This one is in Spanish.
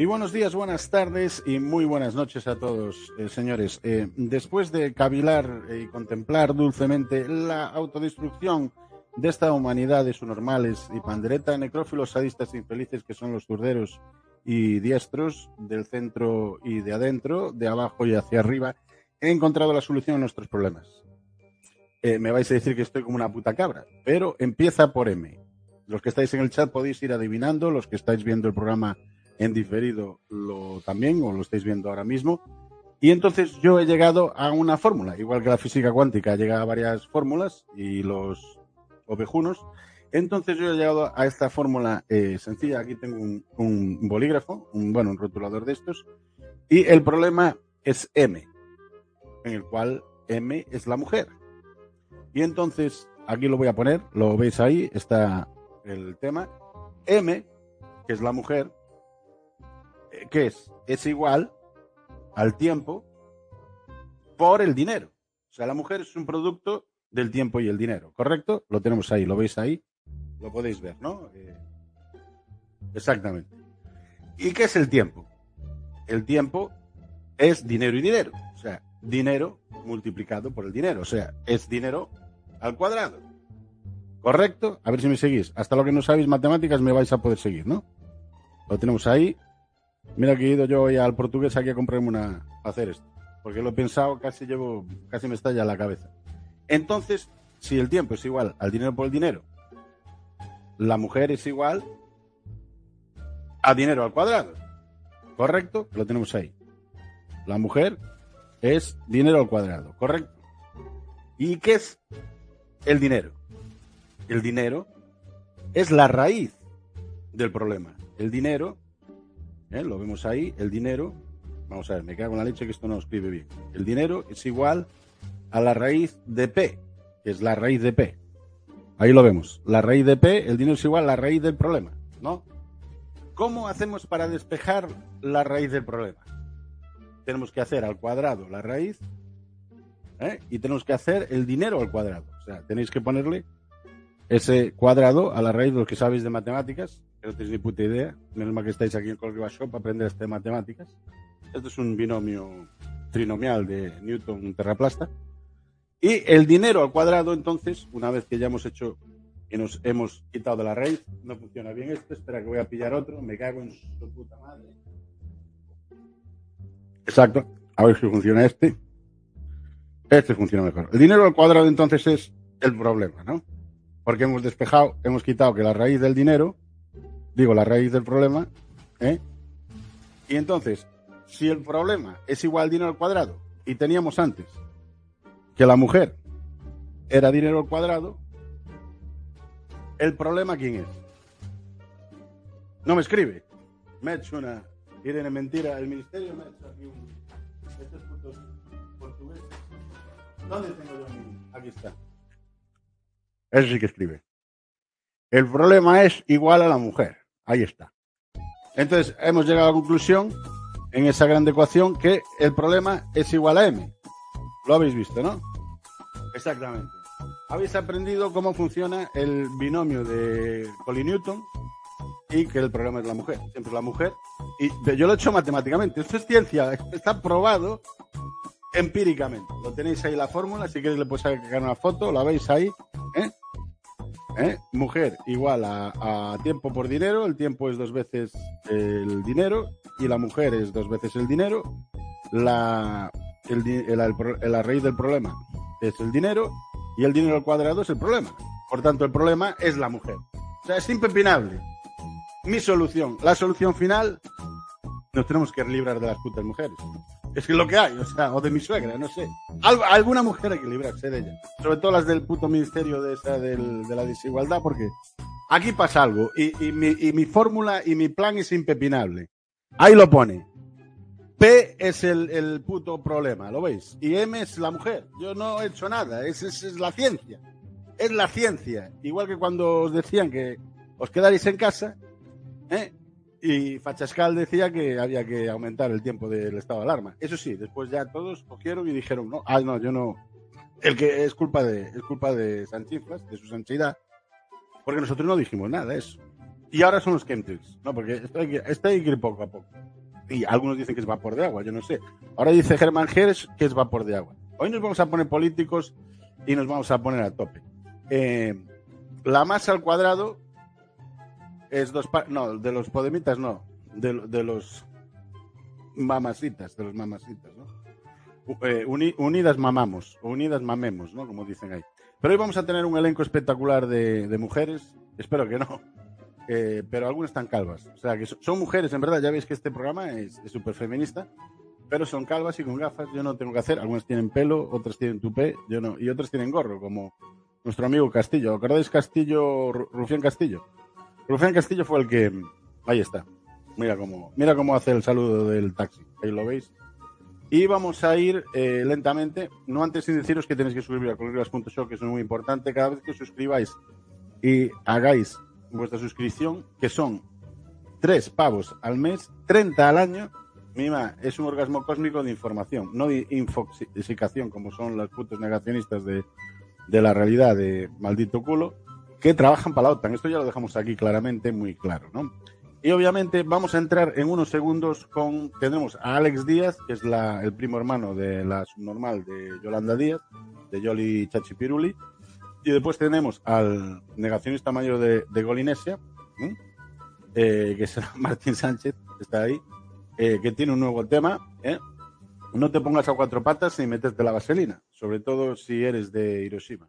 Y buenos días, buenas tardes y muy buenas noches a todos, eh, señores. Eh, después de cavilar y contemplar dulcemente la autodestrucción de esta humanidad de normales y pandereta, necrófilos, sadistas infelices que son los zurderos y diestros del centro y de adentro, de abajo y hacia arriba, he encontrado la solución a nuestros problemas. Eh, me vais a decir que estoy como una puta cabra, pero empieza por M. Los que estáis en el chat podéis ir adivinando, los que estáis viendo el programa en diferido lo también, o lo estáis viendo ahora mismo. Y entonces yo he llegado a una fórmula, igual que la física cuántica llega a varias fórmulas y los ovejunos. Entonces yo he llegado a esta fórmula eh, sencilla. Aquí tengo un, bolígrafo, un, bueno, un rotulador de estos. Y el problema es M, en el cual M es la mujer. Y entonces aquí lo voy a poner, lo veis ahí, está el tema. M, que es la mujer, ¿qué es? Es igual al tiempo por el dinero. O sea, la mujer es un producto del tiempo y el dinero, ¿correcto? Lo tenemos ahí, lo veis ahí, lo podéis ver, ¿no? Eh, exactamente. ¿Y qué es el tiempo? El tiempo es dinero y dinero. O sea, dinero multiplicado por el dinero. O sea, es dinero al cuadrado. ¿Correcto? A ver si me seguís. Hasta lo que no sabéis matemáticas me vais a poder seguir, ¿no? Lo tenemos ahí. Mira que he ido yo hoy al portugués aquí a comprarme una a hacer esto. Porque lo he pensado, casi llevo, casi me estalla la cabeza. Entonces, si el tiempo es igual al dinero por el dinero, la mujer es igual a dinero al cuadrado. ¿Correcto? Lo tenemos ahí. La mujer es dinero al cuadrado. ¿Correcto? ¿Y qué es el dinero? El dinero es la raíz del problema. El dinero ¿eh? lo vemos ahí, el dinero, vamos a ver, me cago en la leche que esto no escribe bien. El dinero es igual a la raíz de P, que es la raíz de P. Ahí lo vemos. La raíz de P, el dinero es igual a la raíz del problema, ¿no? ¿Cómo hacemos para despejar la raíz del problema? Tenemos que hacer al cuadrado la raíz ¿eh? y tenemos que hacer el dinero al cuadrado. O sea, tenéis que ponerle ese cuadrado a la raíz de lo que sabéis de matemáticas no tenéis ni puta idea. Menos mal que estáis aquí en Colriba Shop para aprender este matemáticas. Esto es un binomio trinomial de Newton terraplasta. Y el dinero al cuadrado, entonces, una vez que ya hemos hecho y nos hemos quitado de la raíz, no funciona bien esto. Espera que voy a pillar otro. Me cago en su puta madre. Exacto. A ver si funciona este. Este funciona mejor. El dinero al cuadrado, entonces, es el problema, ¿no? Porque hemos despejado, hemos quitado que la raíz del dinero digo, la raíz del problema, ¿eh? Y entonces, si el problema es igual al dinero al cuadrado, y teníamos antes que la mujer era dinero al cuadrado, ¿el problema quién es? No me escribe. Me ha hecho una. Irene, mentira. El ministerio me ha hecho aquí un. Estos putos portugueses. ¿Dónde tengo yo? Aquí está. Eso sí que escribe. El problema es igual a la mujer. Ahí está. Entonces, hemos llegado a la conclusión en esa gran ecuación que el problema es igual a m. Lo habéis visto, ¿no? Exactamente. Habéis aprendido cómo funciona el binomio de Colin-Newton y que el problema es la mujer. Siempre la mujer. Y yo lo he hecho matemáticamente. Esto es ciencia. Está probado empíricamente. Lo tenéis ahí la fórmula. Si queréis le puedes sacar una foto. La veis ahí. ¿Eh? ¿eh? Mujer igual a, tiempo por dinero, el tiempo es dos veces el dinero y la mujer es dos veces el dinero. La, la raíz del problema es el dinero y el dinero al cuadrado es el problema. Por tanto, el problema es la mujer. O sea, es impepinable. Mi solución, la solución final, nos tenemos que librar de las putas mujeres. Es que lo que hay, o sea, o de mi suegra, no sé. alguna mujer hay que librarse de ella. Sobre todo las del puto ministerio de esa de la desigualdad, porque aquí pasa algo. Y, mi, y mi fórmula y mi plan es impepinable. Ahí lo pone. P es el, el, puto problema, ¿lo veis? Y M es la mujer. Yo no he hecho nada, es, es, es la ciencia. Es la ciencia. Igual que cuando os decían que os quedaréis en casa, ¿eh? Y Fachascal decía que había que aumentar el tiempo del estado de alarma. Eso sí, después ya todos cogieron y dijeron, no, ah, no, yo no. El que es culpa de, es culpa de Sanchinflas, de su sanchidad, porque nosotros no dijimos nada eso. Y ahora son los chemtrails, ¿no? Porque esto hay, que, que ir poco a poco. Y algunos dicen que es vapor de agua, yo no sé. Ahora dice Germán Jerez que es vapor de agua. Hoy nos vamos a poner políticos y nos vamos a poner a tope. Eh, la masa al cuadrado es dos no, de los podemitas no, de, de los mamasitas, de los mamasitas, ¿no? Eh, unidas mamamos, unidas mamemos, ¿no? Como dicen ahí. Pero hoy vamos a tener un elenco espectacular de, de mujeres, espero que no, eh, pero algunas están calvas. O sea, que son mujeres, en verdad, ya veis que este programa es súper feminista, pero son calvas y con gafas, yo no tengo que hacer, algunas tienen pelo, otras tienen tupé, yo no, y otras tienen gorro, como nuestro amigo Castillo. ¿Acordáis Castillo, Rufián Castillo? Rufián Castillo fue el que. Ahí está. Mira cómo, mira cómo hace el saludo del taxi. Ahí lo veis. Y vamos a ir eh, lentamente, no antes sin deciros que tenéis que suscribir a colorivas.show, que es muy importante. Cada vez que suscribáis y hagáis vuestra suscripción, que son tres pavos al mes, 30 al año, mima, es un orgasmo cósmico de información, no de infoxicación, como son los putos negacionistas de, de la realidad de maldito culo que trabajan para la OTAN. Esto ya lo dejamos aquí claramente, muy claro, ¿no? Y obviamente vamos a entrar en unos segundos con, tenemos a Alex Díaz, que es la, el primo hermano de la subnormal de Yolanda Díaz, de Yoli Chachipiruli, y después tenemos al negacionista mayor de, de Golinesia, eh, que es Martín Sánchez, que está ahí, eh, que tiene un nuevo tema, ¿eh? No te pongas a cuatro patas y meterte la vaselina, sobre todo si eres de Hiroshima.